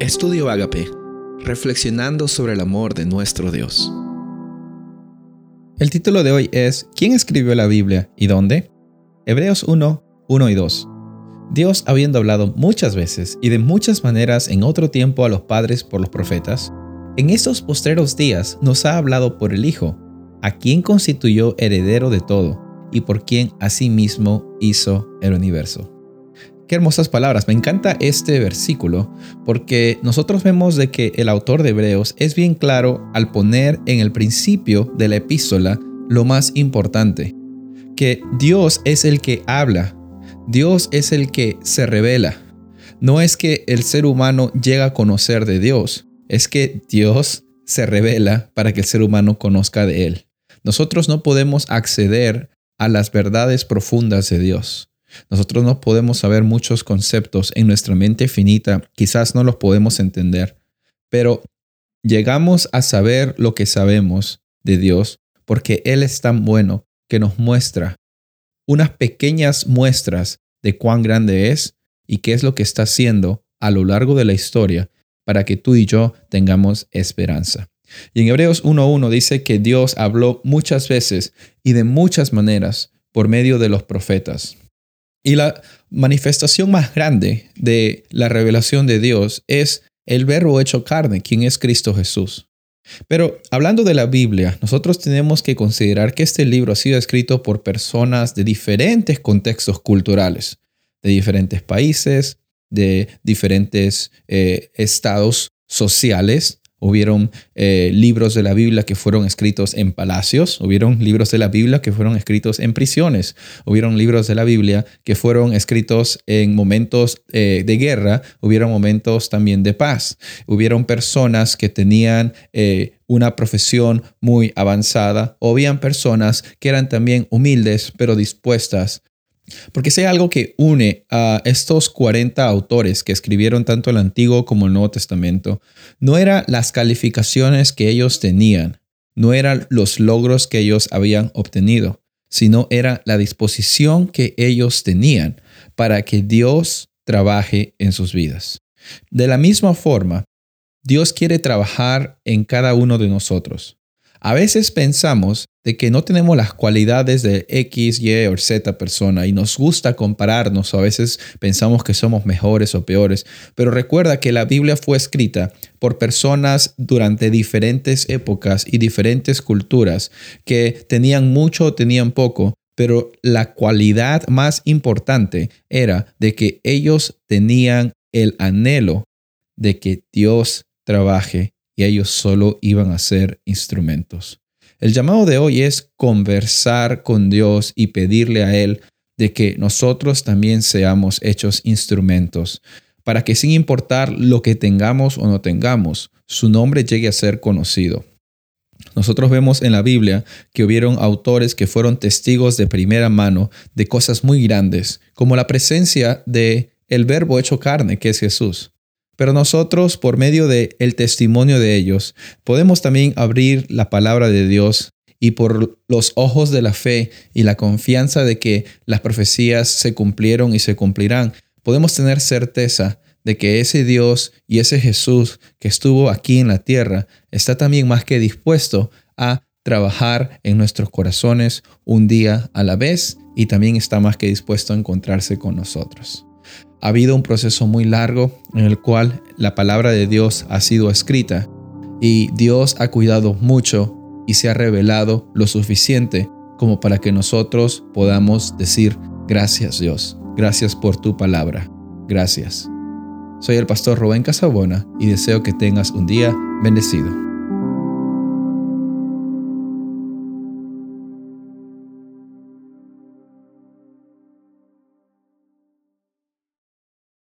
Estudio Agape, reflexionando sobre el amor de nuestro Dios. El título de hoy es ¿Quién escribió la Biblia y dónde? Hebreos 1, 1 y 2. Dios, habiendo hablado muchas veces y de muchas maneras en otro tiempo a los padres por los profetas, en estos postreros días nos ha hablado por el Hijo, a quien constituyó heredero de todo y por quien asimismo hizo el universo. Qué hermosas palabras. Me encanta este versículo porque nosotros vemos de que el autor de Hebreos es bien claro al poner en el principio de la epístola lo más importante, que Dios es el que habla, Dios es el que se revela. No es que el ser humano llega a conocer de Dios, es que Dios se revela para que el ser humano conozca de Él. Nosotros no podemos acceder a las verdades profundas de Dios. Nosotros no podemos saber muchos conceptos en nuestra mente finita, quizás no los podemos entender, pero llegamos a saber lo que sabemos de Dios porque Él es tan bueno que nos muestra unas pequeñas muestras de cuán grande es y qué es lo que está haciendo a lo largo de la historia para que tú y yo tengamos esperanza. Y en Hebreos 1.1 dice que Dios habló muchas veces y de muchas maneras por medio de los profetas. Y la manifestación más grande de la revelación de Dios es el verbo hecho carne, quien es Cristo Jesús. Pero hablando de la Biblia, nosotros tenemos que considerar que este libro ha sido escrito por personas de diferentes contextos culturales, de diferentes países, de diferentes eh, estados sociales, Hubieron eh, libros de la Biblia que fueron escritos en palacios, hubieron libros de la Biblia que fueron escritos en prisiones, hubieron libros de la Biblia que fueron escritos en momentos eh, de guerra, hubieron momentos también de paz, hubieron personas que tenían eh, una profesión muy avanzada, o habían personas que eran también humildes pero dispuestas porque si algo que une a estos 40 autores que escribieron tanto el Antiguo como el Nuevo Testamento, no eran las calificaciones que ellos tenían, no eran los logros que ellos habían obtenido, sino era la disposición que ellos tenían para que Dios trabaje en sus vidas. De la misma forma, Dios quiere trabajar en cada uno de nosotros. A veces pensamos de que no tenemos las cualidades de X, Y o Z persona y nos gusta compararnos. A veces pensamos que somos mejores o peores. Pero recuerda que la Biblia fue escrita por personas durante diferentes épocas y diferentes culturas que tenían mucho o tenían poco. Pero la cualidad más importante era de que ellos tenían el anhelo de que Dios trabaje y ellos solo iban a ser instrumentos. El llamado de hoy es conversar con Dios y pedirle a Él de que nosotros también seamos hechos instrumentos, para que sin importar lo que tengamos o no tengamos, su nombre llegue a ser conocido. Nosotros vemos en la Biblia que hubieron autores que fueron testigos de primera mano de cosas muy grandes, como la presencia de el verbo hecho carne, que es Jesús. Pero nosotros, por medio del el testimonio de ellos, podemos también abrir la palabra de Dios y por los ojos de la fe y la confianza de que las profecías se cumplieron y se cumplirán, podemos tener certeza de que ese Dios y ese Jesús que estuvo aquí en la tierra está también más que dispuesto a trabajar en nuestros corazones un día a la vez y también está más que dispuesto a encontrarse con nosotros. Ha habido un proceso muy largo en el cual la palabra de Dios ha sido escrita y Dios ha cuidado mucho y se ha revelado lo suficiente como para que nosotros podamos decir gracias Dios, gracias por tu palabra, gracias. Soy el pastor Rubén Casabona y deseo que tengas un día bendecido.